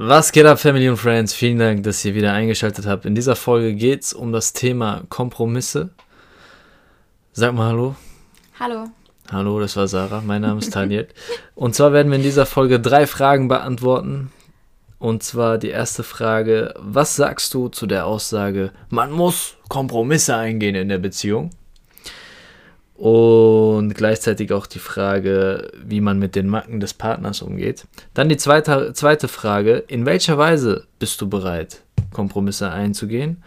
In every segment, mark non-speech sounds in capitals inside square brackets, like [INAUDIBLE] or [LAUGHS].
Was geht ab, Family und Friends? Vielen Dank, dass ihr wieder eingeschaltet habt. In dieser Folge geht es um das Thema Kompromisse. Sag mal Hallo. Hallo. Hallo, das war Sarah. Mein Name ist Daniel. und zwar werden wir in dieser Folge drei Fragen beantworten. Und zwar die erste Frage: Was sagst du zu der Aussage, man muss Kompromisse eingehen in der Beziehung? Und gleichzeitig auch die Frage, wie man mit den Macken des Partners umgeht. Dann die zweite, zweite Frage, in welcher Weise bist du bereit, Kompromisse einzugehen?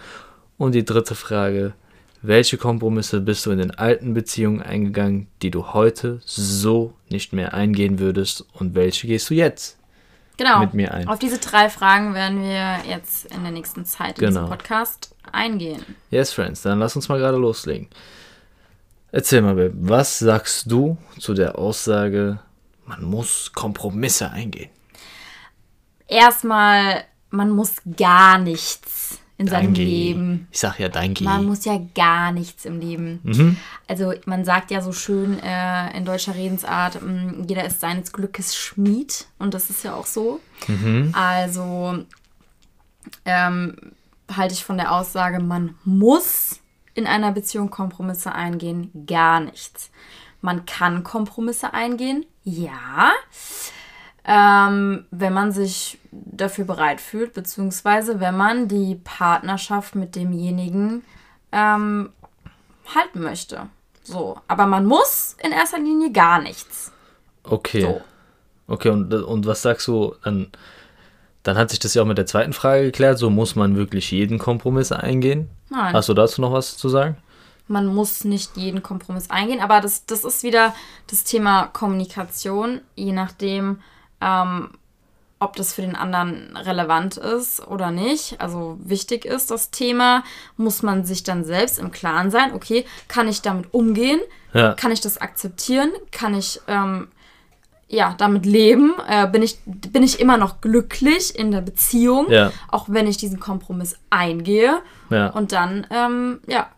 Und die dritte Frage, welche Kompromisse bist du in den alten Beziehungen eingegangen, die du heute so nicht mehr eingehen würdest und welche gehst du jetzt genau. mit mir ein? Auf diese drei Fragen werden wir jetzt in der nächsten Zeit in genau. diesem Podcast eingehen. Yes, Friends, dann lass uns mal gerade loslegen. Erzähl mal, Babe, was sagst du zu der Aussage, man muss Kompromisse eingehen? Erstmal, man muss gar nichts in seinem Danke. Leben. Ich sag ja danke. Man muss ja gar nichts im Leben. Mhm. Also man sagt ja so schön äh, in deutscher Redensart, mh, mm, jeder ist seines Glückes Schmied und das ist ja auch so. Mhm. Also ähm, halte ich von der Aussage, man muss in einer Beziehung Kompromisse eingehen? Gar nichts. Man kann Kompromisse eingehen, ja, ähm, wenn man sich dafür bereit fühlt, beziehungsweise wenn man die Partnerschaft mit demjenigen ähm, halten möchte. So, aber man muss in erster Linie gar nichts. Okay. So. Okay, und, und was sagst du dann? Dann hat sich das ja auch mit der zweiten Frage geklärt. So muss man wirklich jeden Kompromiss eingehen? Nein. Hast du dazu noch was zu sagen? Man muss nicht jeden Kompromiss eingehen, aber das, das ist wieder das Thema Kommunikation, je nachdem, ähm, ob das für den anderen relevant ist oder nicht. Also wichtig ist das Thema, muss man sich dann selbst im Klaren sein, okay, kann ich damit umgehen? Ja. Kann ich das akzeptieren? Kann ich ähm, ja, damit leben? Äh, bin, ich, bin ich immer noch glücklich in der Beziehung, ja. auch wenn ich diesen Kompromiss eingehe? Ja. Und dann, ähm, ja,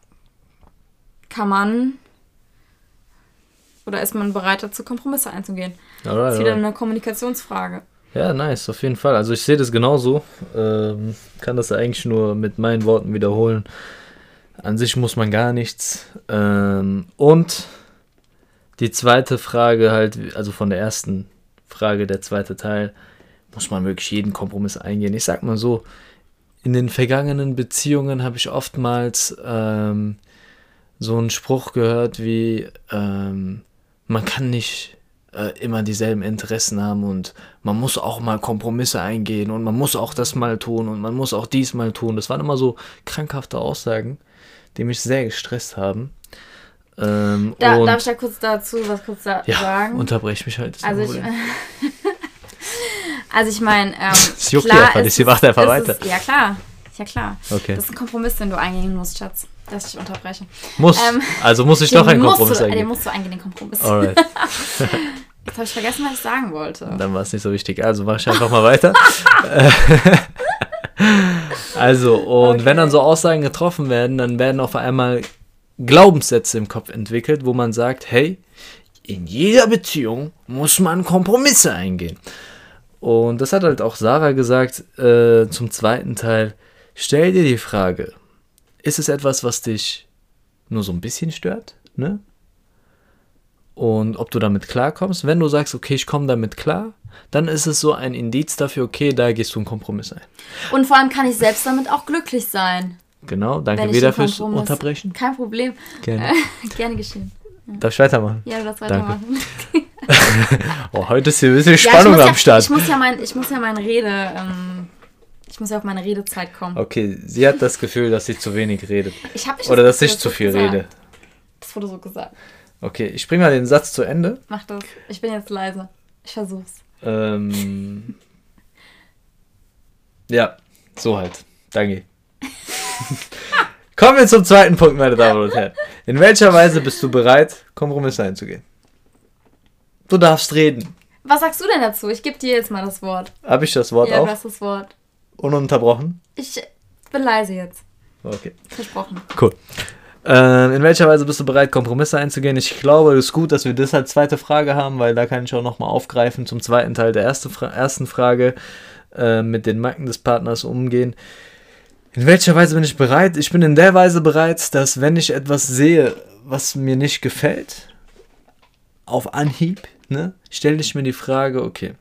kann man oder ist man bereit dazu, Kompromisse einzugehen? Alright, das ist wieder eine Kommunikationsfrage. Ja, nice, auf jeden Fall. Also ich sehe das genauso. Ähm, kann das eigentlich nur mit meinen Worten wiederholen. An sich muss man gar nichts. Ähm, und die zweite Frage halt, also von der ersten Frage, der zweite Teil, muss man wirklich jeden Kompromiss eingehen. Ich sag mal so, in den vergangenen Beziehungen habe ich oftmals ähm, so einen Spruch gehört wie, ähm, man kann nicht äh, immer dieselben Interessen haben und man muss auch mal Kompromisse eingehen und man muss auch das mal tun und man muss auch dies mal tun. Das waren immer so krankhafte Aussagen, die mich sehr gestresst haben. Ähm, da, darf ich da kurz dazu was kurz da ja, sagen? unterbrech mich halt. Also ich, [LAUGHS] also ich meine, ähm, [LAUGHS] das juckt klar, einfach nicht, sie macht einfach weiter. Ist, ja klar, ja klar. Okay. Das ist ein Kompromiss, den du eingehen musst, Schatz. Dass ich unterbreche. Muss. Ähm, also muss ich doch einen Kompromiss du, eingehen. Den musst du eingehen, den Kompromiss. Alright. [LAUGHS] Jetzt habe ich vergessen, was ich sagen wollte. Dann war es nicht so wichtig. Also mach ich einfach mal weiter. also, und okay. wenn dann so Aussagen getroffen werden, dann werden auf einmal Glaubenssätze im Kopf entwickelt, wo man sagt, hey, in jeder Beziehung muss man Kompromisse eingehen. Und das hat halt auch Sarah gesagt äh, zum zweiten Teil. Stell dir die Frage, ist es etwas, was dich nur so ein bisschen stört? Ne? Und ob du damit klarkommst. Wenn du sagst, okay, ich komme damit klar, dann ist es so ein Indiz dafür, okay, da gehst du einen Kompromiss ein. Und vor allem kann ich selbst damit auch glücklich sein. Genau, danke wieder fürs Unterbrechen. Kein Problem. Gerne. [LAUGHS] Gerne geschehen. Ja. Darf ich weitermachen? Ja, du darfst weitermachen. [LAUGHS] oh, heute ist hier ein bisschen Spannung ja, am ja, Start. Ich muss ja, mein, ich muss ja meine Rede, ähm, ich muss ja auf meine Redezeit kommen. Okay, sie hat das Gefühl, dass sie zu wenig redet. Ich hab, ich Oder dass ich zu viel gesagt. rede. Das wurde so gesagt. Okay, ich bringe mal den Satz zu Ende. Mach das. Ich bin jetzt leise. Ich versuch's. Ähm. ja, so halt. Danke. [LAUGHS] Kommen wir zum zweiten Punkt, meine Damen und Herren. In welcher Weise bist du bereit, Kompromisse einzugehen? Du darfst reden. Was sagst du denn dazu? Ich gebe dir jetzt mal das Wort. Habe ich das Wort ja, auch? Ja, du hast das Wort. Ununterbrochen? Ich bin leise jetzt. Okay. Versprochen. Cool. Äh, in welcher Weise bist du bereit, Kompromisse einzugehen? Ich glaube, es ist gut, dass wir das als zweite Frage haben, weil da kann ich auch nochmal aufgreifen zum zweiten Teil der erste Fra ersten Frage äh, mit den Macken des Partners umgehen. In welcher Weise bin ich bereit? Ich bin in der Weise bereit, dass wenn ich etwas sehe, was mir nicht gefällt, auf Anhieb, ne, stelle ich mir die Frage, okay,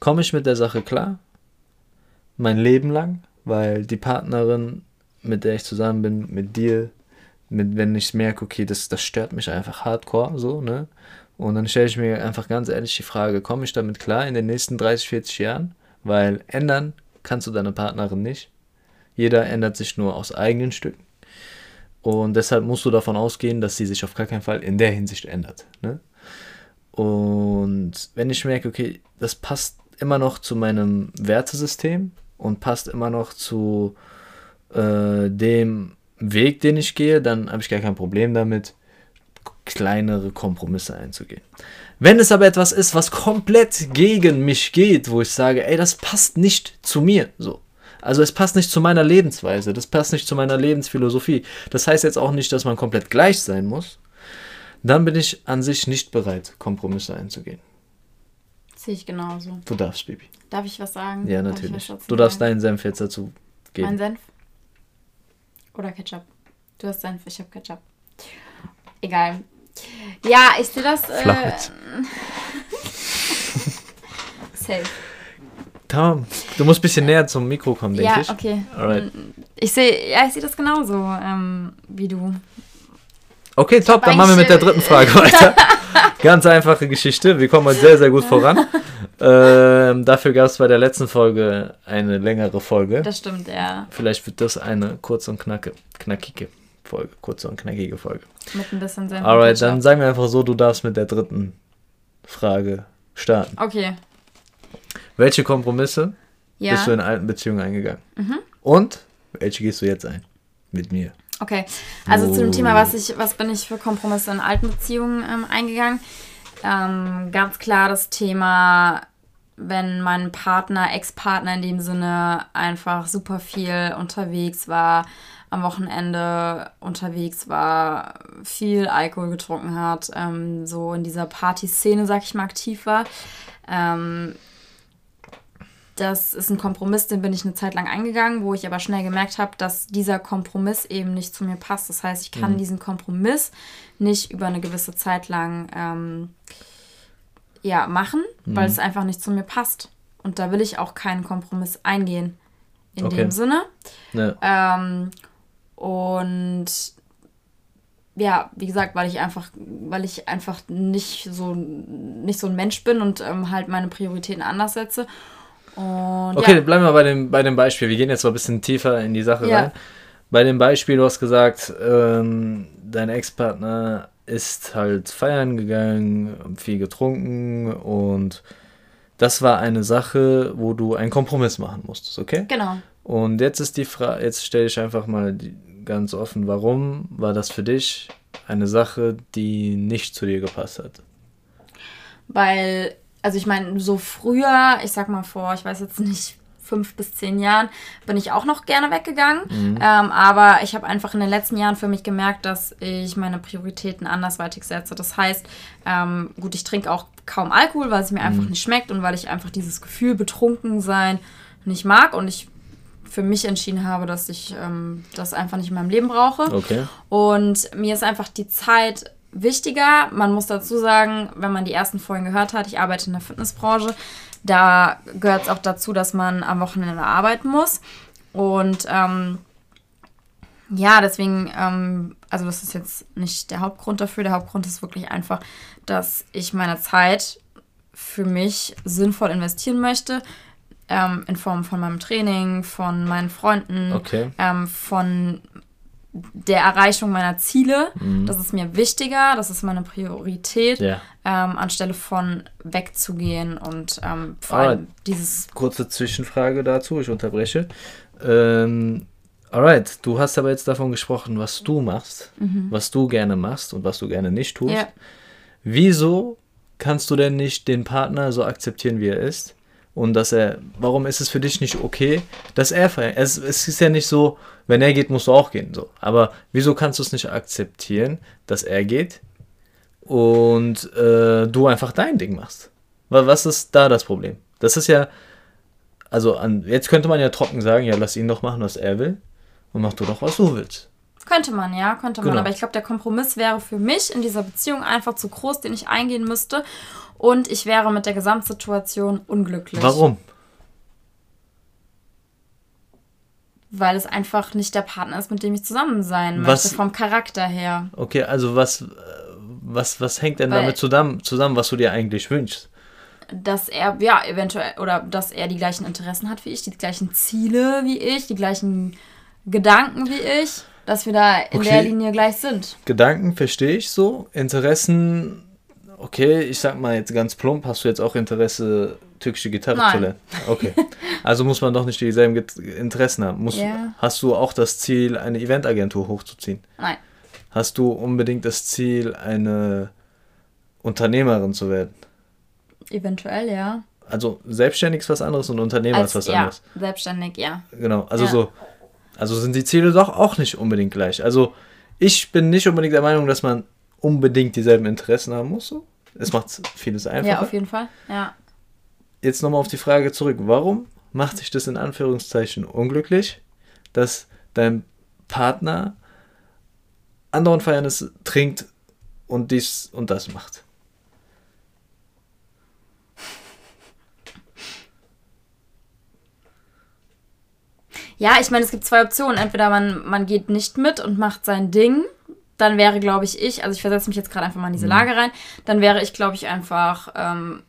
komme ich mit der Sache klar? Mein Leben lang? Weil die Partnerin, mit der ich zusammen bin, mit dir, mit, wenn ich merke, okay, das, das stört mich einfach hardcore, so, ne? Und dann stelle ich mir einfach ganz ehrlich die Frage, komme ich damit klar in den nächsten 30, 40 Jahren? Weil ändern kannst du deine Partnerin nicht. Jeder ändert sich nur aus eigenen Stücken. Und deshalb musst du davon ausgehen, dass sie sich auf gar keinen Fall in der Hinsicht ändert. Ne? Und wenn ich merke, okay, das passt immer noch zu meinem Wertesystem und passt immer noch zu äh, dem Weg, den ich gehe, dann habe ich gar kein Problem damit, kleinere Kompromisse einzugehen. Wenn es aber etwas ist, was komplett gegen mich geht, wo ich sage, ey, das passt nicht zu mir, so. Also es passt nicht zu meiner Lebensweise, das passt nicht zu meiner Lebensphilosophie. Das heißt jetzt auch nicht, dass man komplett gleich sein muss. Dann bin ich an sich nicht bereit, Kompromisse einzugehen. Sehe ich genauso. Du darfst, Baby. Darf ich was sagen? Ja, Darf ich natürlich. dazu Du darfst deinen Senf jetzt dazu geben. Mein Senf? Oder Ketchup? Du hast Senf, ich habe Ketchup. Egal. Ja, ich sehe das. Äh, [LAUGHS] safe. Tom, du musst ein bisschen näher zum Mikro kommen, denke Ja, ich. okay. Alright. Ich sehe, ja, ich sehe das genauso ähm, wie du. Okay, top, dann machen wir mit der dritten Frage weiter. [LAUGHS] Ganz einfache Geschichte. Wir kommen heute sehr, sehr gut voran. Ähm, dafür gab es bei der letzten Folge eine längere Folge. Das stimmt, ja. Vielleicht wird das eine kurze und knacke, knackige Folge. Kurze und knackige Folge. Mit ein bisschen Senf. Alright, dann sagen wir einfach so, du darfst mit der dritten Frage starten. Okay. Welche Kompromisse Ja. bist du in alten Beziehungen eingegangen? Mhm. Und welche gehst du jetzt ein? Mit mir. Okay, also zu dem Oh. Thema, was ich, was bin ich für Kompromisse in alten Beziehungen ähm, eingegangen? Ähm, ganz klar das Thema, wenn mein Partner, Ex-Partner in dem Sinne einfach super viel unterwegs war, am Wochenende unterwegs war, viel Alkohol getrunken hat, ähm, so in dieser Partyszene, sag ich mal, aktiv war. Ähm, das ist ein Kompromiss, den bin ich eine Zeit lang eingegangen, wo ich aber schnell gemerkt habe, dass dieser Kompromiss eben nicht zu mir passt. Das heißt, ich kann Mhm. diesen Kompromiss nicht über eine gewisse Zeit lang ähm, ja, machen, weil Mhm. es einfach nicht zu mir passt. Und da will ich auch keinen Kompromiss eingehen. In Okay. dem Sinne. Ne, Ähm, und ja, wie gesagt, weil ich einfach, weil ich einfach nicht so, nicht so ein Mensch bin und ähm, halt meine Prioritäten anders setze. Und Okay, ja, bleiben wir bei dem, bei dem Beispiel. Wir gehen jetzt mal ein bisschen tiefer in die Sache Ja. rein. Bei dem Beispiel, du hast gesagt, ähm, dein Ex-Partner ist halt feiern gegangen, viel getrunken und das war eine Sache, wo du einen Kompromiss machen musstest, okay? genau. Und jetzt ist die Frage, jetzt stelle ich einfach mal die, ganz offen, warum war das für dich eine Sache, die nicht zu dir gepasst hat? Weil, also ich meine, so früher, ich sag mal vor, ich weiß jetzt nicht, fünf bis zehn Jahren, bin ich auch noch gerne weggegangen. Mhm. Ähm, aber ich habe einfach in den letzten Jahren für mich gemerkt, dass ich meine Prioritäten andersweitig setze. Das heißt, ähm, gut, ich trinke auch kaum Alkohol, weil es mir einfach nicht schmeckt und weil ich einfach dieses Gefühl betrunken sein nicht mag und ich für mich entschieden habe, dass ich ähm, das einfach nicht in meinem Leben brauche. Okay. Und mir ist einfach die Zeit wichtiger. Man muss dazu sagen, wenn man die ersten Folgen gehört hat, ich arbeite in der Fitnessbranche. Da gehört es auch dazu, dass man am Wochenende arbeiten muss. Und ähm, ja, deswegen, ähm, also das ist jetzt nicht der Hauptgrund dafür. Der Hauptgrund ist wirklich einfach, dass ich meine Zeit für mich sinnvoll investieren möchte. Ähm, in Form von meinem Training, von meinen Freunden, Okay. ähm, von der Erreichung meiner Ziele. Das ist mir wichtiger, das ist meine Priorität, Ja. ähm, anstelle von wegzugehen und ähm, vor Ah. allem dieses. kurze Zwischenfrage dazu, ich unterbreche. Ähm, alright, du hast aber jetzt davon gesprochen, was du machst, was du gerne machst und was du gerne nicht tust. Ja, Wieso kannst du denn nicht den Partner so akzeptieren, wie er ist und dass er, warum ist es für dich nicht okay, dass er feiert? Es, es ist ja nicht so, wenn er geht, musst du auch gehen, so. Aber wieso kannst du es nicht akzeptieren, dass er geht und äh, du einfach dein Ding machst? Was ist da das Problem? Das ist ja, also an, jetzt könnte man ja trocken sagen, ja, lass ihn doch machen, was er will und mach du doch, was du willst. Könnte man, ja, könnte man. Genau. Aber ich glaube, der Kompromiss wäre für mich in dieser Beziehung einfach zu groß, den ich eingehen müsste. Und ich wäre mit der Gesamtsituation unglücklich. Warum? Weil es einfach nicht der Partner ist, mit dem ich zusammen sein was, möchte, vom Charakter her. Okay, also was, was, was hängt denn Weil, damit zusammen, zusammen, was du dir eigentlich wünschst? Dass er, ja, eventuell, oder dass er die gleichen Interessen hat wie ich, die gleichen Ziele wie ich, die gleichen Gedanken wie ich dass wir da in okay. der Linie gleich sind. Gedanken verstehe ich so. Interessen, okay, ich sag mal jetzt ganz plump, hast du jetzt auch Interesse, türkische Gitarre Nein. zu lernen? [LAUGHS] Okay. Also muss man doch nicht dieselben Interessen haben. Muss, yeah. Hast du auch das Ziel, eine Eventagentur hochzuziehen? Nein. Hast du unbedingt das Ziel, eine Unternehmerin zu werden? Eventuell, ja. Also selbstständig ist was anderes und Unternehmer Als, ist was ja, anderes. Selbstständig, ja. Genau, also ja. so also sind die Ziele doch auch nicht unbedingt gleich. Also ich bin nicht unbedingt der Meinung, dass man unbedingt dieselben Interessen haben muss. So. Es macht vieles einfacher. Ja, auf jeden Fall. Ja. Jetzt nochmal auf die Frage zurück. Warum macht sich das in Anführungszeichen unglücklich, dass dein Partner andauernd feiern ist, trinkt und dies und das macht? Ja, ich meine, es gibt zwei Optionen. Entweder man, man geht nicht mit und macht sein Ding. Dann wäre, glaube ich, ich, also ich versetze mich jetzt gerade einfach mal in diese mhm. Lage rein, dann wäre ich, glaube ich, einfach ähm,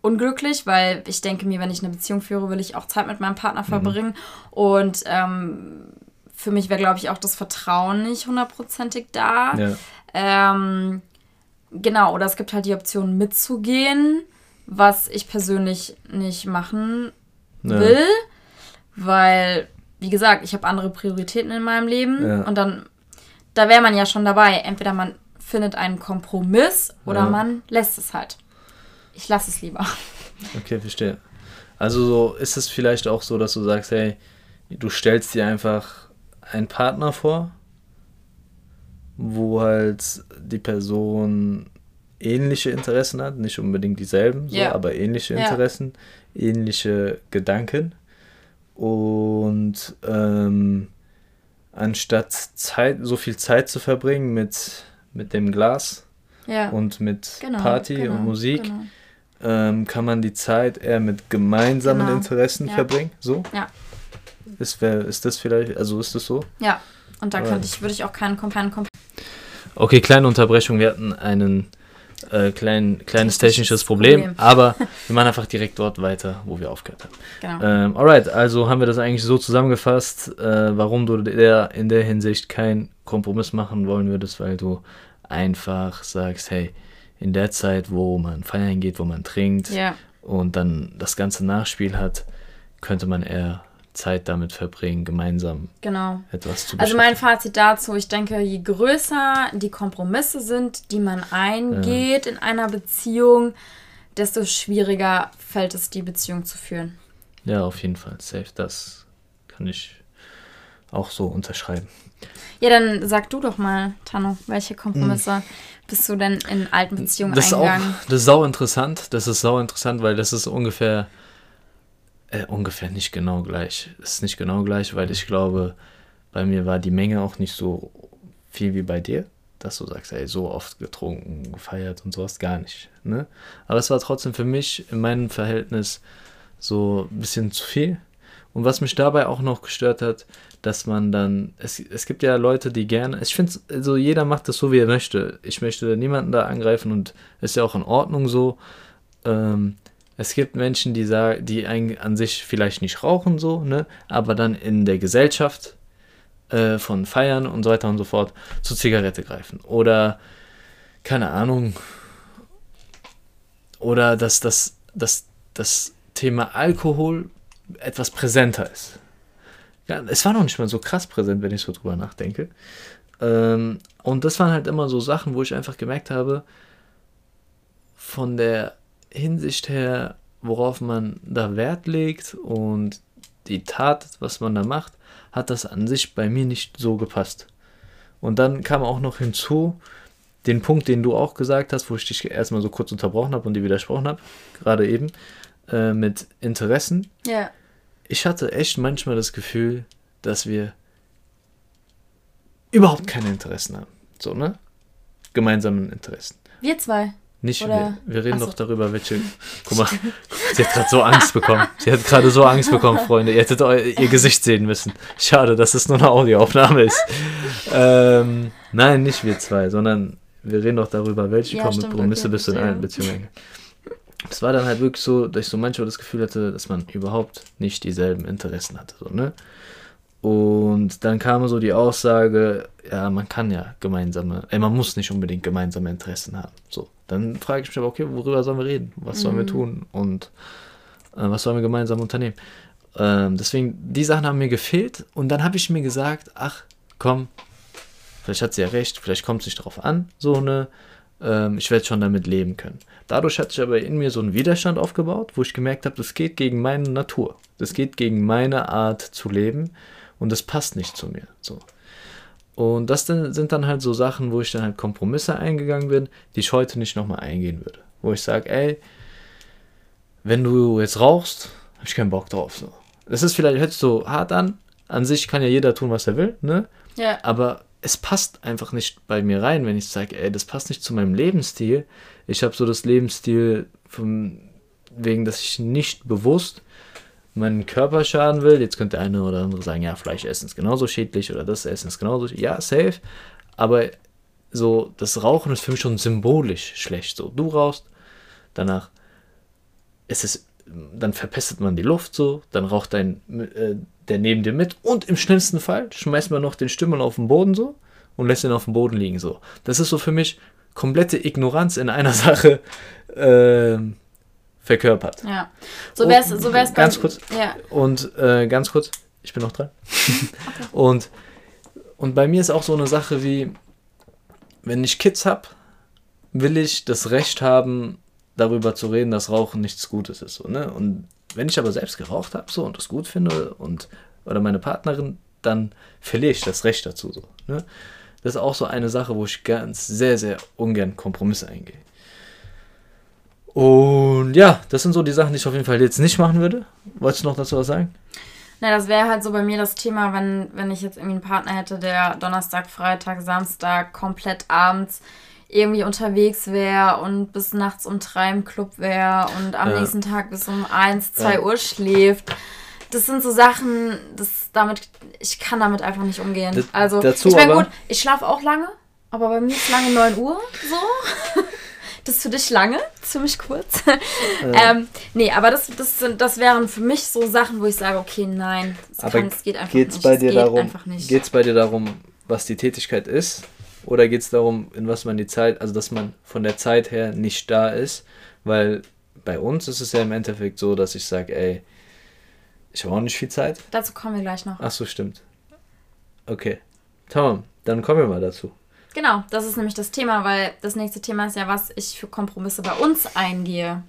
unglücklich, weil ich denke mir, wenn ich eine Beziehung führe, will ich auch Zeit mit meinem Partner mhm. verbringen. Mhm. Und ähm, für mich wäre, glaube ich, auch das Vertrauen nicht hundertprozentig da. Ja. Ähm, genau, oder es gibt halt die Option mitzugehen, was ich persönlich nicht machen ja. will, weil wie gesagt, ich habe andere Prioritäten in meinem Leben ja. und dann, da wäre man ja schon dabei. Entweder man findet einen Kompromiss oder ja. man lässt es halt. Ich lasse es lieber. Okay, verstehe. Also so ist es vielleicht auch so, dass du sagst, hey, du stellst dir einfach einen Partner vor, wo halt die Person ähnliche Interessen hat, nicht unbedingt dieselben, so, ja. aber ähnliche Interessen, ähnliche Gedanken und ähm, anstatt Zeit, so viel Zeit zu verbringen mit, mit dem Glas ja. und mit genau, Party genau, und Musik, genau. ähm, kann man die Zeit eher mit gemeinsamen genau. Interessen ja. verbringen. So? Ja. Ist, wär, ist das vielleicht, also ist das so? Ja, und da könnte ich, würde ich auch keinen, keinen Okay, kleine Unterbrechung. Wir hatten einen äh, klein, kleines technisches Problem, Problem, aber wir machen einfach direkt dort weiter, wo wir aufgehört haben. Genau. Ähm, alright, also haben wir das eigentlich so zusammengefasst, äh, warum du der, in der Hinsicht keinen Kompromiss machen wollen würdest, weil du einfach sagst, hey, in der Zeit, wo man feiern geht, wo man trinkt ja. und dann das ganze Nachspiel hat, könnte man eher Zeit damit verbringen, gemeinsam genau. etwas zu Also mein Fazit dazu, ich denke, je größer die Kompromisse sind, die man eingeht ja. in einer Beziehung, desto schwieriger fällt es, die Beziehung zu führen. Ja, auf jeden Fall. Safe, das kann ich auch so unterschreiben. Ja, dann sag du doch mal, Tano, welche Kompromisse hm. bist du denn in alten Beziehungen das eingegangen? Ist auch, das ist sau interessant. Das ist sau interessant, weil das ist ungefähr äh, ungefähr nicht genau gleich. Es ist nicht genau gleich, weil ich glaube, bei mir war die Menge auch nicht so viel wie bei dir, dass du sagst, ey, so oft getrunken, gefeiert und sowas gar nicht. Ne? Aber es war trotzdem für mich in meinem Verhältnis so ein bisschen zu viel. Und was mich dabei auch noch gestört hat, dass man dann, es, es gibt ja Leute, die gerne, ich finde, also jeder macht das so, wie er möchte. Ich möchte niemanden da angreifen und ist ja auch in Ordnung so. Ähm, es gibt Menschen, die sagen, die an sich vielleicht nicht rauchen, so, ne, aber dann in der Gesellschaft äh, von Feiern und so weiter und so fort zur Zigarette greifen. Oder, keine Ahnung, oder dass das, das, das Thema Alkohol etwas präsenter ist. Ja, es war noch nicht mal so krass präsent, wenn ich so drüber nachdenke. Ähm, und das waren halt immer so Sachen, wo ich einfach gemerkt habe, von der Hinsicht her, worauf man da Wert legt und die Tat, was man da macht, hat das an sich bei mir nicht so gepasst. Und dann kam auch noch hinzu, den Punkt, den du auch gesagt hast, wo ich dich erstmal so kurz unterbrochen habe und dir widersprochen habe, gerade eben, äh, mit Interessen. Ja. Ich hatte echt manchmal das Gefühl, dass wir überhaupt keine Interessen haben. So, ne? Gemeinsamen Interessen. Wir zwei. Nicht Oder- wir. Wir reden Ach so. doch darüber, welche. [LAUGHS] Guck mal, sie hat gerade so Angst bekommen. Sie hat gerade so Angst bekommen, Freunde. Ihr hättet eu ihr Gesicht sehen müssen. Schade, dass es nur eine Audioaufnahme ist. ähm, nein, nicht wir zwei, sondern wir reden doch darüber, welche Ja, Kompromisse bist du in Beziehungen eingegangen. Es war dann halt wirklich so, dass ich so manchmal das Gefühl hatte, dass man überhaupt nicht dieselben Interessen hatte. So, ne? Und dann kam so die Aussage, ja, man kann ja gemeinsame, äh, man muss nicht unbedingt gemeinsame Interessen haben. So, dann frage ich mich aber, okay, worüber sollen wir reden? Was sollen wir Mhm. tun? Und äh, was sollen wir gemeinsam unternehmen? Ähm, deswegen, die Sachen haben mir gefehlt. Und dann habe ich mir gesagt, ach, komm, vielleicht hat sie ja recht, vielleicht kommt es nicht drauf an, so eine, ähm, ich werde schon damit leben können. Dadurch hat sich aber in mir so ein Widerstand aufgebaut, wo ich gemerkt habe, das geht gegen meine Natur. Das geht gegen meine Art zu leben und das passt nicht zu mir. So. Und das sind dann halt so Sachen, wo ich dann halt Kompromisse eingegangen bin, die ich heute nicht nochmal eingehen würde. Wo ich sage, ey, wenn du jetzt rauchst, habe ich keinen Bock drauf. So. Das ist vielleicht, hört so hart an. An sich kann ja jeder tun, was er will, ne? Ja. aber es passt einfach nicht bei mir rein, wenn ich sage, ey, das passt nicht zu meinem Lebensstil. Ich habe so das Lebensstil von wegen, dass ich nicht bewusst meinen Körper schaden will. Jetzt könnte eine oder andere sagen, ja, Fleisch essen ist genauso schädlich oder das Essen ist genauso schädlich. Ja, safe. Aber so, das Rauchen ist für mich schon symbolisch schlecht. So, du rauchst, danach ist es, dann verpestet man die Luft so, dann raucht dein, äh, der neben dir mit und im schlimmsten Fall schmeißt man noch den Stümmel auf den Boden so und lässt ihn auf dem Boden liegen so. Das ist so für mich komplette Ignoranz in einer [LAUGHS] Sache ähm, verkörpert. Ja. So wär's, so wär's bei- Ganz kurz. Ja. Und äh, ganz kurz, ich bin noch dran. [LAUGHS] und, und bei mir ist auch so eine Sache wie, wenn ich Kids habe, will ich das Recht haben, darüber zu reden, dass Rauchen nichts Gutes ist. So, ne? Und wenn ich aber selbst geraucht habe so, und das gut finde und oder meine Partnerin, dann verliere ich das Recht dazu. So, ne? Das ist auch so eine Sache, wo ich ganz sehr, sehr ungern Kompromisse eingehe. Und ja, das sind so die Sachen, die ich auf jeden Fall jetzt nicht machen würde. Wolltest du noch dazu was sagen? Na, das wäre halt so bei mir das Thema, wenn, wenn ich jetzt irgendwie einen Partner hätte, der Donnerstag, Freitag, Samstag komplett abends irgendwie unterwegs wäre und bis nachts um drei im Club wäre und am Ja. nächsten Tag bis um eins, zwei Ja. Uhr schläft. Das sind so Sachen, das damit, ich kann damit einfach nicht umgehen. Also, dazu ich meine, gut, ich schlafe auch lange, aber bei mir ist lange 9 Uhr so. [LAUGHS] Das ist für dich lange, mich kurz. [LAUGHS] ähm, nee, aber das, das, sind, das wären für mich so Sachen, wo ich sage, okay, nein, das, kann, das geht einfach geht's nicht. bei dir geht darum, einfach nicht. geht's bei dir darum, was die Tätigkeit ist? Oder geht es darum, in was man die Zeit, also dass man von der Zeit her nicht da ist? Weil bei uns ist es ja im Endeffekt so, dass ich sage, ey, ich habe auch nicht viel Zeit. Dazu kommen wir gleich noch. Ach so, stimmt. Okay. Tamam, dann kommen wir mal dazu. Genau, das ist nämlich das Thema, weil das nächste Thema ist ja, was ich für Kompromisse bei uns eingehe.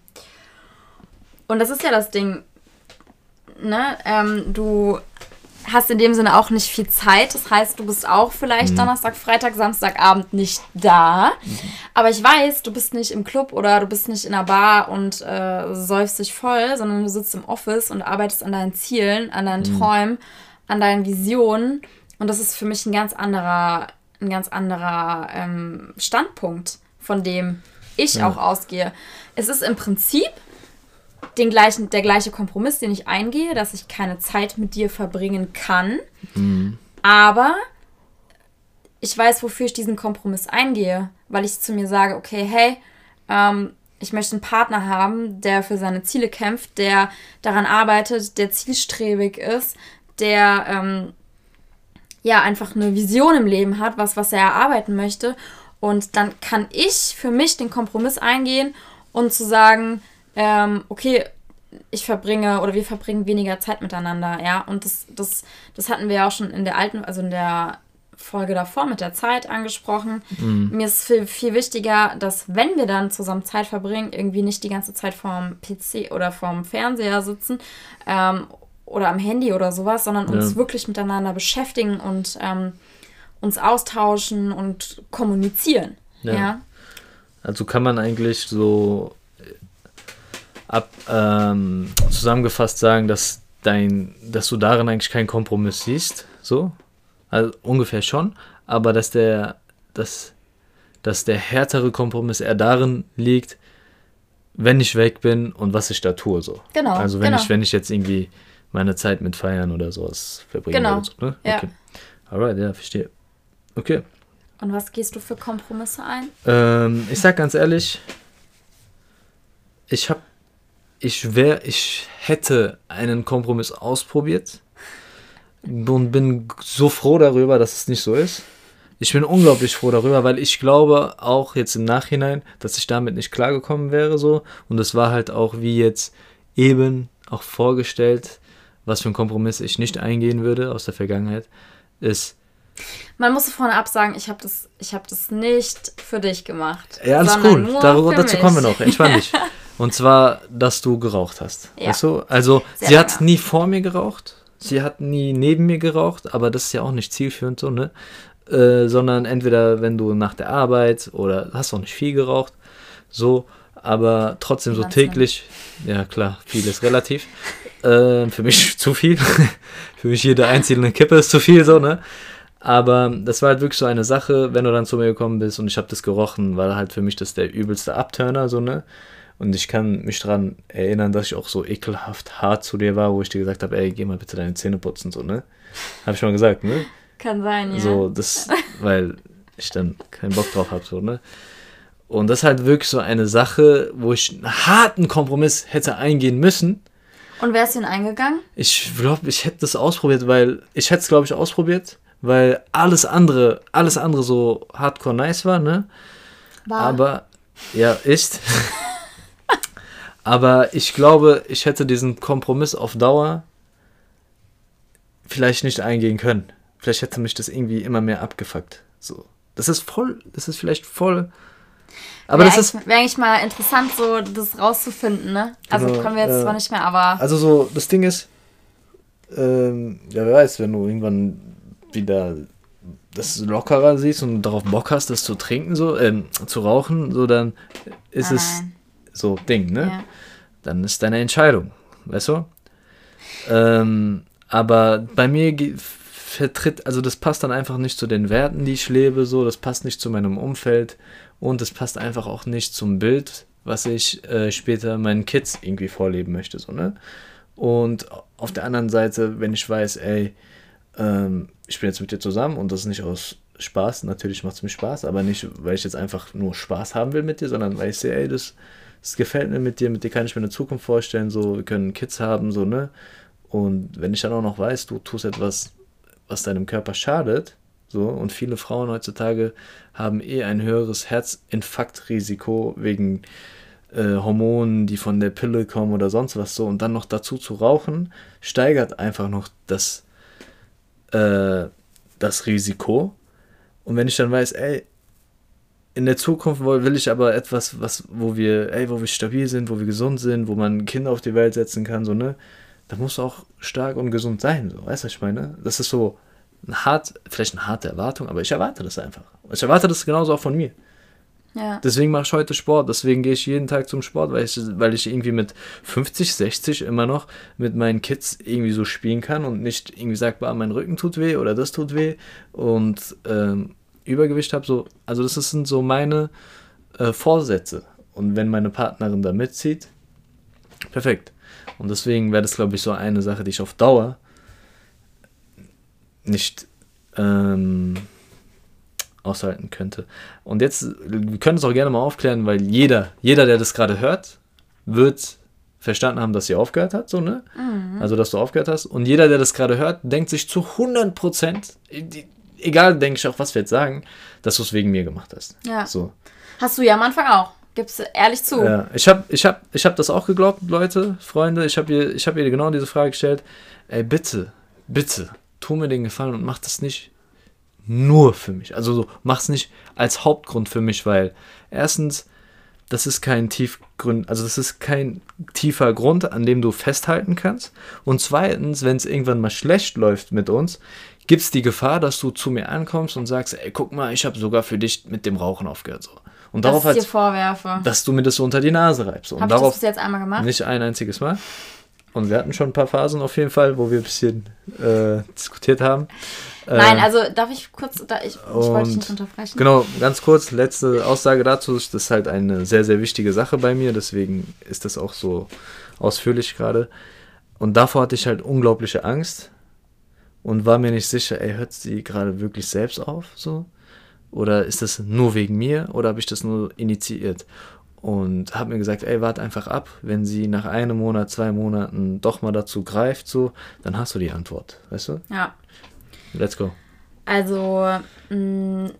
Und das ist ja das Ding, ne? Ähm, du hast in dem Sinne auch nicht viel Zeit. Das heißt, du bist auch vielleicht Donnerstag, Freitag, Samstagabend nicht da. Aber ich weiß, du bist nicht im Club oder du bist nicht in einer Bar und äh, säufst dich voll, sondern du sitzt im Office und arbeitest an deinen Zielen, an deinen Träumen, an deinen Visionen. Und das ist für mich ein ganz anderer, ein ganz anderer ähm, Standpunkt, von dem ich auch ausgehe. Es ist im Prinzip den gleichen, der gleiche Kompromiss, den ich eingehe, dass ich keine Zeit mit dir verbringen kann. Aber ich weiß, wofür ich diesen Kompromiss eingehe, weil ich zu mir sage, okay, hey, ähm, ich möchte einen Partner haben, der für seine Ziele kämpft, der daran arbeitet, der zielstrebig ist, der ähm, ja einfach eine Vision im Leben hat, was, was er erarbeiten möchte. Und dann kann ich für mich den Kompromiss eingehen und zu sagen, ähm, okay, ich verbringe oder wir verbringen weniger Zeit miteinander, ja. Und das, das, das hatten wir ja auch schon in der alten, also in der Folge davor mit der Zeit angesprochen. Mhm. Mir ist viel, viel wichtiger, dass wenn wir dann zusammen Zeit verbringen, irgendwie nicht die ganze Zeit vorm PC oder vorm Fernseher sitzen ähm, oder am Handy oder sowas, sondern uns ja. wirklich miteinander beschäftigen und ähm, uns austauschen und kommunizieren. Ja. ja. Also kann man eigentlich so ab, ähm, zusammengefasst sagen, dass dein, dass du darin eigentlich keinen Kompromiss siehst, so, also ungefähr schon, aber dass der, dass, dass der härtere Kompromiss eher darin liegt, wenn ich weg bin und was ich da tue, so. Genau. Also wenn genau. ich, wenn ich jetzt irgendwie meine Zeit mit Feiern oder sowas verbringe. Genau. Oder so, ne? Ja. Okay. Alright, ja, verstehe. Okay. Und was gehst du für Kompromisse ein? Ähm, ich sag ganz ehrlich, ich habe ich wäre, ich hätte einen Kompromiss ausprobiert und bin so froh darüber, dass es nicht so ist. Ich bin unglaublich froh darüber, weil ich glaube auch jetzt im Nachhinein, dass ich damit nicht klargekommen wäre so. Und es war halt auch wie jetzt eben auch vorgestellt, was für ein Kompromiss ich nicht eingehen würde aus der Vergangenheit, ist. Man muss vorne ab sagen, ich habe das, hab das nicht für dich gemacht. Ja, alles cool. Darüber, dazu kommen wir noch. Entspann [LAUGHS] dich. Und zwar, dass du geraucht hast. Ja. Weißt du? Also, Sehr sie lange. hat nie vor mir geraucht. Sie hat nie neben mir geraucht, aber das ist ja auch nicht zielführend so, ne? Äh, sondern entweder, wenn du nach der Arbeit oder hast auch nicht viel geraucht, so, aber trotzdem so täglich. Ja, klar, viel ist relativ. Äh, für mich [LAUGHS] zu viel. [LAUGHS] für mich jede einzelne Kippe ist zu viel, so, ne? Aber das war halt wirklich so eine Sache, wenn du dann zu mir gekommen bist und ich habe das gerochen, war halt für mich das der übelste Abturner, so, ne? Und ich kann mich daran erinnern, dass ich auch so ekelhaft hart zu dir war, wo ich dir gesagt habe, ey, geh mal bitte deine Zähne putzen, so, ne? Habe ich mal gesagt, ne? Kann sein, ja. So, das, weil ich dann keinen Bock drauf habe, so, ne? Und das ist halt wirklich so eine Sache, wo ich einen harten Kompromiss hätte eingehen müssen. Und wärst du ihn eingegangen? Ich glaube, ich hätte das ausprobiert, weil ich hätte es, glaube ich, ausprobiert, weil alles andere, alles andere so hardcore nice war, ne? War. Aber, ja, ist. Aber ich glaube, ich hätte diesen Kompromiss auf Dauer vielleicht nicht eingehen können. Vielleicht hätte mich das irgendwie immer mehr abgefuckt. So. Das ist voll, das ist vielleicht voll. Aber wäre das ist. Wäre eigentlich mal interessant, so das rauszufinden, ne? Also genau, kommen wir jetzt äh, zwar nicht mehr, aber. Also so, das Ding ist, ähm, ja, wer weiß, wenn du irgendwann wieder das lockerer siehst und darauf Bock hast, das zu trinken, so, ähm, zu rauchen, so, dann ist nein, es so Ding, ne? Ja. Dann ist deine Entscheidung, weißt du? Ähm, aber bei mir vertritt, also das passt dann einfach nicht zu den Werten, die ich lebe, so, das passt nicht zu meinem Umfeld und es passt einfach auch nicht zum Bild, was ich äh, später meinen Kids irgendwie vorleben möchte, so, ne? Und auf der anderen Seite, wenn ich weiß, ey, ähm, ich bin jetzt mit dir zusammen und das ist nicht aus Spaß, natürlich macht es mir Spaß, aber nicht, weil ich jetzt einfach nur Spaß haben will mit dir, sondern weil ich sehe, ey, das es gefällt mir mit dir, mit dir kann ich mir eine Zukunft vorstellen, so, wir können Kids haben, so, ne? Und wenn ich dann auch noch weiß, du tust etwas, was deinem Körper schadet, so, und viele Frauen heutzutage haben eh ein höheres Herzinfarktrisiko wegen äh, Hormonen, die von der Pille kommen oder sonst was so, und dann noch dazu zu rauchen, steigert einfach noch das, äh, das Risiko. Und wenn ich dann weiß, ey, in der Zukunft will ich aber etwas, was, wo wir, ey, wo wir stabil sind, wo wir gesund sind, wo man Kinder auf die Welt setzen kann, so, ne? Da muss auch stark und gesund sein, so, weißt du, was ich meine? Das ist so ein hart, vielleicht eine harte Erwartung, aber ich erwarte das einfach. Ich erwarte das genauso auch von mir. Ja. Deswegen mache ich heute Sport, deswegen gehe ich jeden Tag zum Sport, weil ich, weil ich irgendwie mit 50, 60 immer noch mit meinen Kids irgendwie so spielen kann und nicht irgendwie sagt, mein Rücken tut weh oder das tut weh und ähm, Übergewicht habe, so, also das sind so meine äh, Vorsätze. Und wenn meine Partnerin da mitzieht, perfekt. Und deswegen wäre das, glaube ich, so eine Sache, die ich auf Dauer nicht ähm, aushalten könnte. Und jetzt, wir können es auch gerne mal aufklären, weil jeder, jeder, der das gerade hört, wird verstanden haben, dass sie aufgehört hat, so, ne? Mhm. Also, dass du aufgehört hast. Und jeder, der das gerade hört, denkt sich zu 100 Prozent, egal, denke ich auch, was wir jetzt sagen, dass du es wegen mir gemacht hast. Ja. So. Hast du ja am Anfang auch. Gibst du ehrlich zu. Ja, ich habe ich hab, ich hab das auch geglaubt, Leute, Freunde. Ich habe ihr, hab ihr genau diese Frage gestellt. Ey, bitte, bitte, tu mir den Gefallen und mach das nicht nur für mich. Also so, mach's nicht als Hauptgrund für mich, weil erstens, das ist kein Tiefgrund, also das ist kein tiefer Grund, an dem du festhalten kannst. Und zweitens, wenn es irgendwann mal schlecht läuft mit uns, gibt es die Gefahr, dass du zu mir ankommst und sagst, ey, guck mal, ich habe sogar für dich mit dem Rauchen aufgehört. So. Und Dass darauf ich dir vorwerfe. dass du mir das so unter die Nase reibst. Und Habe ich das darauf bis jetzt einmal gemacht? nicht ein einziges Mal. Und wir hatten schon ein paar Phasen auf jeden Fall, wo wir ein bisschen äh, diskutiert haben. Nein, Äh, also darf ich kurz, da ich, ich wollte dich nicht unterbrechen. Genau, ganz kurz, letzte Aussage dazu. Das ist halt eine sehr, sehr wichtige Sache bei mir, deswegen ist das auch so ausführlich gerade. Und davor hatte ich halt unglaubliche Angst und war mir nicht sicher, ey, hört sie gerade wirklich selbst auf, so? Oder ist das nur wegen mir oder habe ich das nur initiiert? Und habe mir gesagt, ey, warte einfach ab, wenn sie nach einem Monat, zwei Monaten doch mal dazu greift, so, dann hast du die Antwort, weißt du? Ja. Let's go. Also, mh,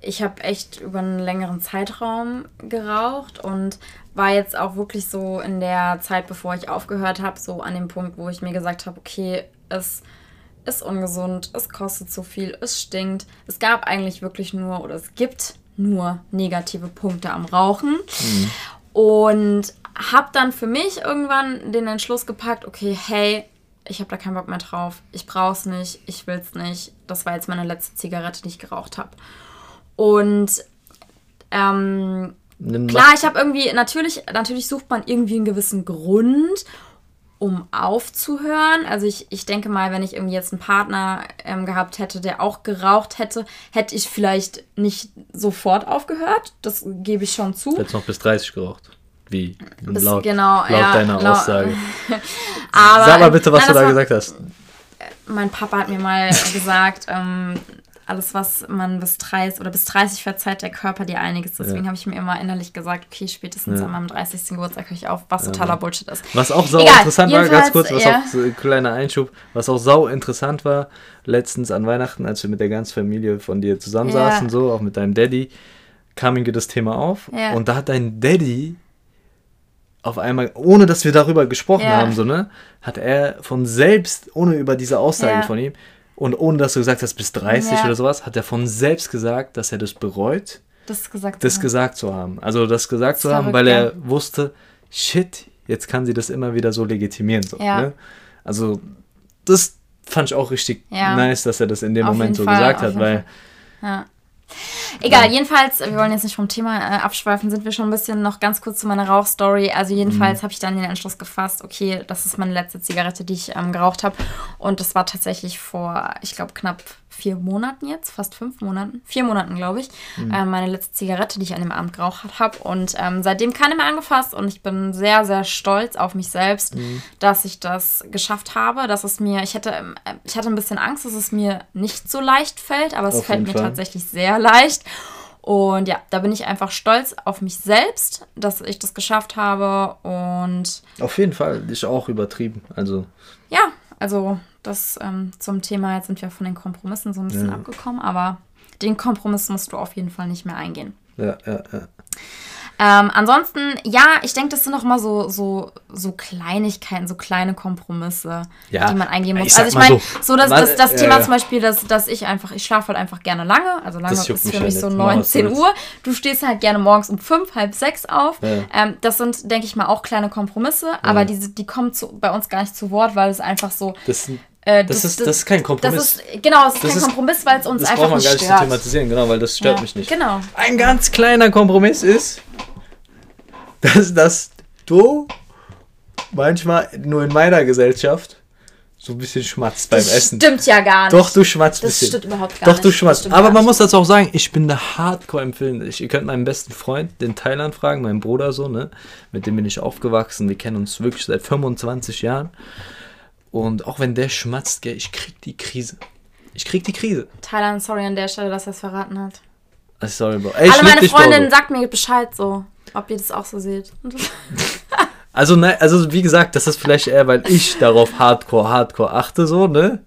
ich habe echt über einen längeren Zeitraum geraucht und war jetzt auch wirklich so in der Zeit, bevor ich aufgehört habe, so an dem Punkt, wo ich mir gesagt habe, okay, es ist ungesund, es kostet zu viel, es stinkt. Es gab eigentlich wirklich nur oder es gibt nur negative Punkte am Rauchen. Und habe dann für mich irgendwann den Entschluss gepackt, okay, hey, ich habe da keinen Bock mehr drauf, ich brauch's nicht, ich will's nicht. Das war jetzt meine letzte Zigarette, die ich geraucht habe. Und ähm, klar, ich habe irgendwie, natürlich, natürlich sucht man irgendwie einen gewissen Grund, um aufzuhören. Also ich, ich denke mal, wenn ich irgendwie jetzt einen Partner ähm, gehabt hätte, der auch geraucht hätte, hätte ich vielleicht nicht sofort aufgehört. Das gebe ich schon zu. Jetzt noch bis 30 geraucht. Wie? Bis- laut genau, laut ja, deiner lau- Aussage. Aber, [LAUGHS] Sag mal bitte, was nein, du da war- gesagt hast. Mein Papa hat mir mal gesagt, ähm, alles, was man bis 30 oder bis 30 verzeiht der Körper dir einiges. Deswegen Ja. habe ich mir immer innerlich gesagt, okay, spätestens Ja. an meinem 30. Geburtstag höre ich auf, was totaler Bullshit ist. Was auch sau Egal, interessant war, ganz kurz, was auch so ein kleiner Einschub, was auch sau interessant war, letztens an Weihnachten, als wir mit der ganzen Familie von dir zusammensaßen, Ja. so, auch mit deinem Daddy, kam irgendwie das Thema auf. Und da hat dein Daddy auf einmal, ohne dass wir darüber gesprochen haben, so, ne, hat er von selbst, ohne über diese Aussage von ihm, und ohne dass du gesagt hast, bis 30 Ja. oder sowas, hat er von selbst gesagt, dass er das bereut, Das gesagt. das zu haben. gesagt zu haben. Also das gesagt Das zu haben, weil er wusste, shit, jetzt kann sie das immer wieder so legitimieren. So, Ja. ne? Also das fand ich auch richtig Ja. nice, dass er das in dem Auf Moment so Fall, gesagt auf hat, weil Ja. Egal, jedenfalls, wir wollen jetzt nicht vom Thema äh, abschweifen, sind wir schon ein bisschen noch ganz kurz zu meiner Rauchstory. Also jedenfalls habe ich dann den Entschluss gefasst, okay, das ist meine letzte Zigarette, die ich ähm, geraucht habe. Und das war tatsächlich vor, ich glaube, knapp vier Monaten jetzt, fast fünf Monaten, vier Monaten, glaube ich, äh, meine letzte Zigarette, die ich an dem Abend geraucht habe. Und ähm, seitdem keine mehr angefasst und ich bin sehr, sehr stolz auf mich selbst, dass ich das geschafft habe, dass es mir, ich hätte, ähm, ich hatte ein bisschen Angst, dass es mir nicht so leicht fällt, aber es Auf fällt mir Fall. tatsächlich sehr leicht. Und ja, da bin ich einfach stolz auf mich selbst, dass ich das geschafft habe. Und auf jeden Fall ist auch übertrieben. Also ja, also das ähm, zum Thema, jetzt sind wir von den Kompromissen so ein bisschen Ja. abgekommen, aber den Kompromiss musst du auf jeden Fall nicht mehr eingehen. ja, ja, ja. Ähm, ansonsten, ja, ich denke, das sind noch mal so, so, so Kleinigkeiten, so kleine Kompromisse, Ja, die man eingehen ich muss. sag Also ich meine, so, so, das, das, das ja, Thema ja. zum Beispiel, dass, dass ich einfach, ich schlafe halt einfach gerne lange. Also lange ist für ja mich nicht. so Mach, was 19 du willst. Uhr. Du stehst halt gerne morgens um fünf, halb sechs auf. Ja. Ähm, das sind, denke ich mal, auch kleine Kompromisse, aber diese, die kommen zu, bei uns gar nicht zu Wort, weil es einfach so. Das, Äh, das, ist, das ist kein Kompromiss. Das ist, genau, es ist Das kein ist- Kompromiss, weil es uns das einfach braucht man nicht gar nicht zu stört. thematisieren, genau, weil das stört Ja, mich nicht. Genau. Ein ganz kleiner Kompromiss ist, dass, dass du manchmal nur in meiner Gesellschaft so ein bisschen schmatzt beim Das Essen. stimmt ja gar nicht. Doch, du schmatzt ein Das bisschen. stimmt überhaupt gar Doch, nicht. du Das schmatzt. Aber man nicht. muss dazu auch sagen, ich bin da hardcore. Ich, ihr könnt meinen besten Freund, den Thailand, fragen, meinen Bruder so, ne? Mit dem bin ich aufgewachsen. Wir kennen uns wirklich seit 25 Jahren. Und auch wenn der schmatzt, gell, ich krieg die Krise. Ich krieg die Krise. Thailand, sorry an der Stelle, dass er es verraten hat. Sorry, Bro. Ey, Alle meine. Freundinnen, sagt mir Bescheid so, ob ihr das auch so seht. [LAUGHS] Also, ne, also wie gesagt, das ist vielleicht eher, weil ich darauf hardcore, hardcore achte, so, ne?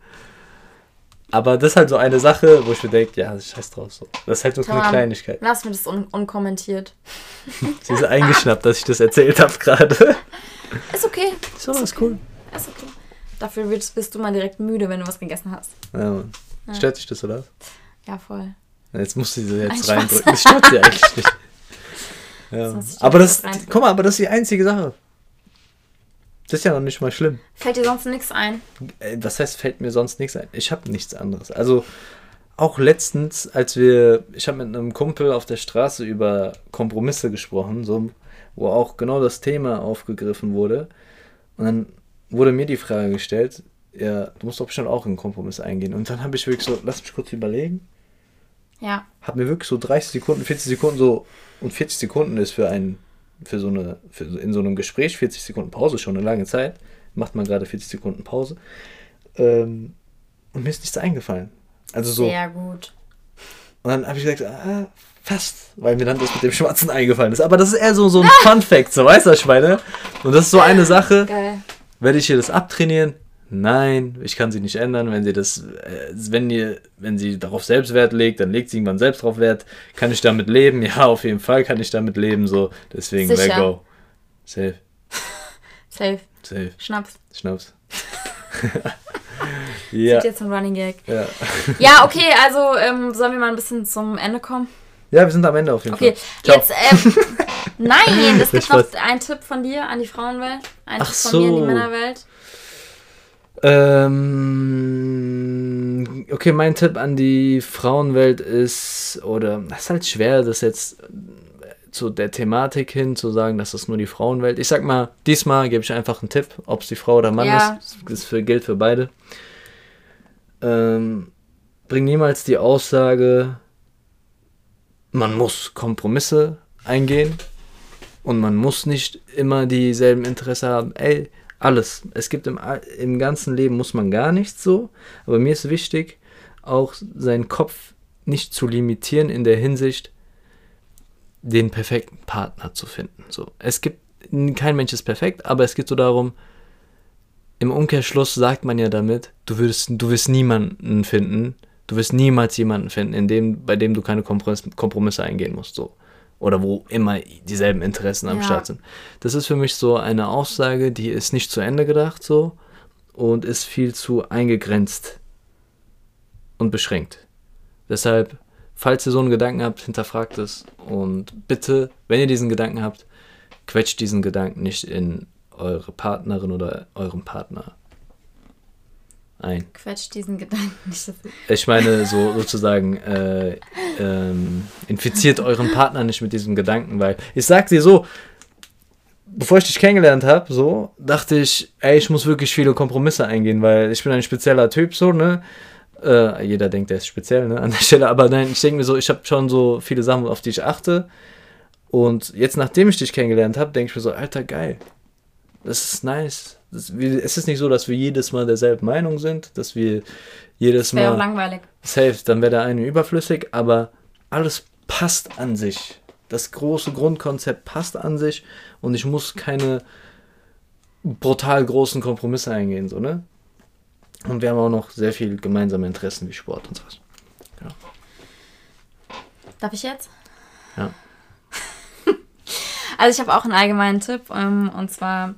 Aber das ist halt so eine Sache, wo ich mir denke, ja, scheiß drauf, so. Das ist halt nur so eine. Kleinigkeit. Lass mir das un unkommentiert. [LAUGHS] Sie ist eingeschnappt, dass ich das erzählt habe gerade. Ist okay, So, ist cool. ist okay. Dafür wirst, bist du mal direkt müde, wenn du was gegessen hast. Ja, Mann. Stört dich das, oder? Ja, voll. Jetzt muss sie so jetzt Ein reindrücken. Das stört sie eigentlich nicht. [LAUGHS] Ja. Das aber das, guck mal, aber das ist die einzige Sache. Das ist ja noch nicht mal schlimm. Fällt dir sonst nichts ein? Äh, was heißt, fällt mir sonst nichts ein? Ich habe nichts anderes. Also auch letztens, als wir, ich habe mit einem Kumpel auf der Straße über Kompromisse gesprochen, so, wo auch genau das Thema aufgegriffen wurde. Und dann wurde mir die Frage gestellt, ja, du musst doch bestimmt auch einen Kompromiss eingehen. Und dann habe ich wirklich so, lass mich kurz überlegen. Ja. Hab mir wirklich so 30 Sekunden, 40 Sekunden so, und 40 Sekunden ist für ein, für so eine, für in so einem Gespräch 40 Sekunden Pause schon eine lange Zeit. Macht man gerade 40 Sekunden Pause. Ähm, und mir ist nichts eingefallen. Also so. Sehr gut. Und dann habe ich gesagt, ah, fast, weil mir dann das mit dem Schwarzen eingefallen ist. Aber das ist eher so, so ein [LAUGHS] Fun Fact, so weißt du, Schweine. Und das ist so eine Sache. Geil. Werde ich hier das abtrainieren? Nein, ich kann sie nicht ändern. Wenn sie das, äh, wenn ihr, wenn sie darauf selbst Wert legt, dann legt sie irgendwann selbst darauf Wert. Kann ich damit leben? [LAUGHS] Ja, auf jeden Fall kann ich damit leben. So, deswegen Sicher. let go. Safe. [LAUGHS] Safe. Safe. Schnaps. Schnaps. [LAUGHS] ja. Sieht jetzt ein Running Gag. Ja. ja, okay, also ähm, sollen wir mal ein bisschen zum Ende kommen? Ja, wir sind am Ende auf jeden okay. Fall. Okay, jetzt, ähm, [LAUGHS] nein, es gibt noch einen Tipp von dir an die Frauenwelt, einen Ach Tipp von so. mir an die Männerwelt. Ähm, okay, mein Tipp an die Frauenwelt ist, oder es ist halt schwer, das jetzt zu der Thematik hin zu sagen, dass das nur die Frauenwelt. Ich sag mal, diesmal gebe ich einfach einen Tipp, ob es die Frau oder Mann ja. ist. Das für, gilt für beide. Ähm, bring niemals die Aussage, man muss Kompromisse eingehen und man muss nicht immer dieselben Interesse haben. Ey, alles. Es gibt im, im ganzen Leben muss man gar nichts so, aber mir ist wichtig, auch seinen Kopf nicht zu limitieren in der Hinsicht, den perfekten Partner zu finden. So, es gibt kein Mensch ist perfekt, aber es geht so darum, im Umkehrschluss sagt man ja damit, du wirst, du wirst niemanden finden, du wirst niemals jemanden finden, in dem, bei dem du keine Kompromisse eingehen musst. So oder wo immer dieselben Interessen am ja. Start sind. Das ist für mich so eine Aussage, die ist nicht zu Ende gedacht so und ist viel zu eingegrenzt und beschränkt. Deshalb, falls ihr so einen Gedanken habt, hinterfragt es und bitte, wenn ihr diesen Gedanken habt, quetscht diesen Gedanken nicht in eure Partnerin oder euren Partner ein. Quetsch diesen Gedanken nicht. Ich meine, so sozusagen, äh, ähm, infiziert euren Partner nicht mit diesem Gedanken, weil ich sag dir so, bevor ich dich kennengelernt habe, so, dachte ich, ey, ich muss wirklich viele Kompromisse eingehen, weil ich bin ein spezieller Typ, so, ne? Äh, jeder denkt, der ist speziell, ne, an der Stelle, aber nein, ich denke mir so, ich habe schon so viele Sachen, auf die ich achte. Und jetzt, nachdem ich dich kennengelernt habe, denke ich mir so, Alter, geil. Das ist nice es ist nicht so, dass wir jedes Mal derselben Meinung sind, dass wir jedes das Mal. Auch langweilig. Safe, dann wäre der eine überflüssig, aber alles passt an sich. Das große Grundkonzept passt an sich und ich muss keine brutal großen Kompromisse eingehen, so, ne? Und wir haben auch noch sehr viel gemeinsame Interessen wie Sport und sowas. Ja. Darf ich jetzt? Ja. [LAUGHS] also ich habe auch einen allgemeinen Tipp ähm, und zwar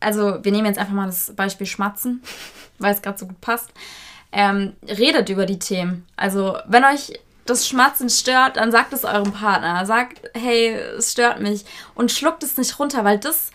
also wir nehmen jetzt einfach mal das Beispiel Schmatzen, weil es gerade so gut passt. Ähm, redet über die Themen. Also wenn euch das Schmatzen stört, dann sagt es eurem Partner. Sagt, hey, es stört mich. Und schluckt es nicht runter, weil das,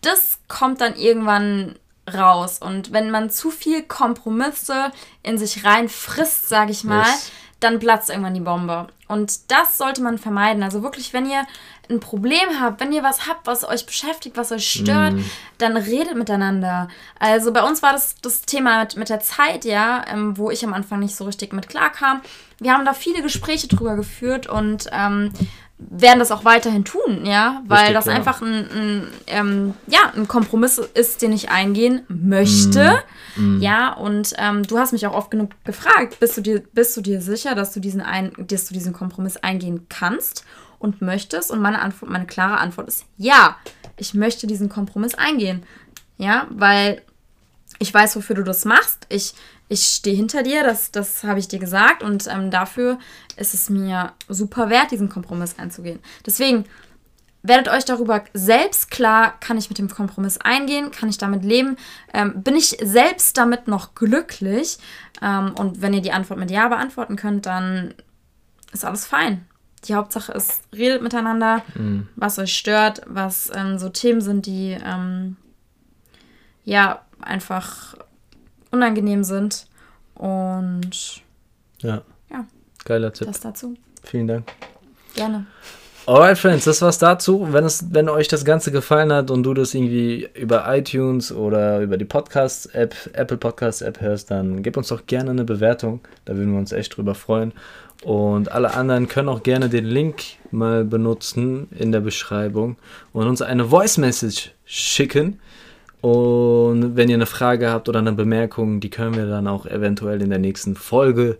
das kommt dann irgendwann raus. Und wenn man zu viel Kompromisse in sich rein frisst, sage ich mal, yes. dann platzt irgendwann die Bombe. Und das sollte man vermeiden. Also wirklich, wenn ihr ein Problem habt, wenn ihr was habt, was euch beschäftigt, was euch stört, mm. dann redet miteinander. Also bei uns war das das Thema mit, mit der Zeit, ja, ähm, wo ich am Anfang nicht so richtig mit klar kam. Wir haben da viele Gespräche drüber geführt und ähm, werden das auch weiterhin tun, ja, weil Richtig, das ja. einfach ein, ein ähm, ja, ein Kompromiss ist, den ich eingehen möchte, mm. ja, und ähm, du hast mich auch oft genug gefragt, bist du dir, bist du dir sicher, dass du diesen, ein, dass du diesen Kompromiss eingehen kannst? Und möchtest? Und meine Antwort, meine klare Antwort ist ja, ich möchte diesen Kompromiss eingehen. Ja, weil ich weiß, wofür du das machst. Ich, ich stehe hinter dir, das, das habe ich dir gesagt. Und ähm, dafür ist es mir super wert, diesen Kompromiss einzugehen. Deswegen werdet euch darüber selbst klar, kann ich mit dem Kompromiss eingehen, kann ich damit leben, ähm, bin ich selbst damit noch glücklich? Ähm, und wenn ihr die Antwort mit Ja beantworten könnt, dann ist alles fein. Die Hauptsache ist, redet miteinander, mhm. was euch stört, was ähm, so Themen sind, die ähm, ja einfach unangenehm sind. Und ja. ja. Geiler Tipp. Das dazu. Vielen Dank. Gerne. Alright, Friends, das war's dazu. Wenn, es, wenn euch das Ganze gefallen hat und du das irgendwie über iTunes oder über die Podcast-App, Apple Podcast-App hörst, dann gib uns doch gerne eine Bewertung. Da würden wir uns echt drüber freuen. Und alle anderen können auch gerne den Link mal benutzen in der Beschreibung und uns eine Voice Message schicken. Und wenn ihr eine Frage habt oder eine Bemerkung, die können wir dann auch eventuell in der nächsten Folge,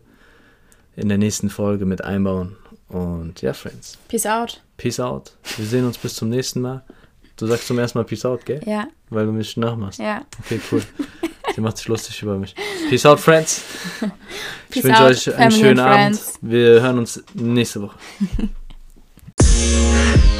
in der nächsten Folge mit einbauen. Und ja, Friends. Peace out. Peace out. Wir sehen uns bis zum nächsten Mal. Du sagst zum ersten Mal Peace out, gell? Ja. Weil du mich nachmachst. Ja. Okay, cool. [LAUGHS] Sie macht sich lustig über mich. Peace out, Friends. [LAUGHS] Peace ich wünsche euch einen schönen Abend. Wir hören uns nächste Woche. [LAUGHS]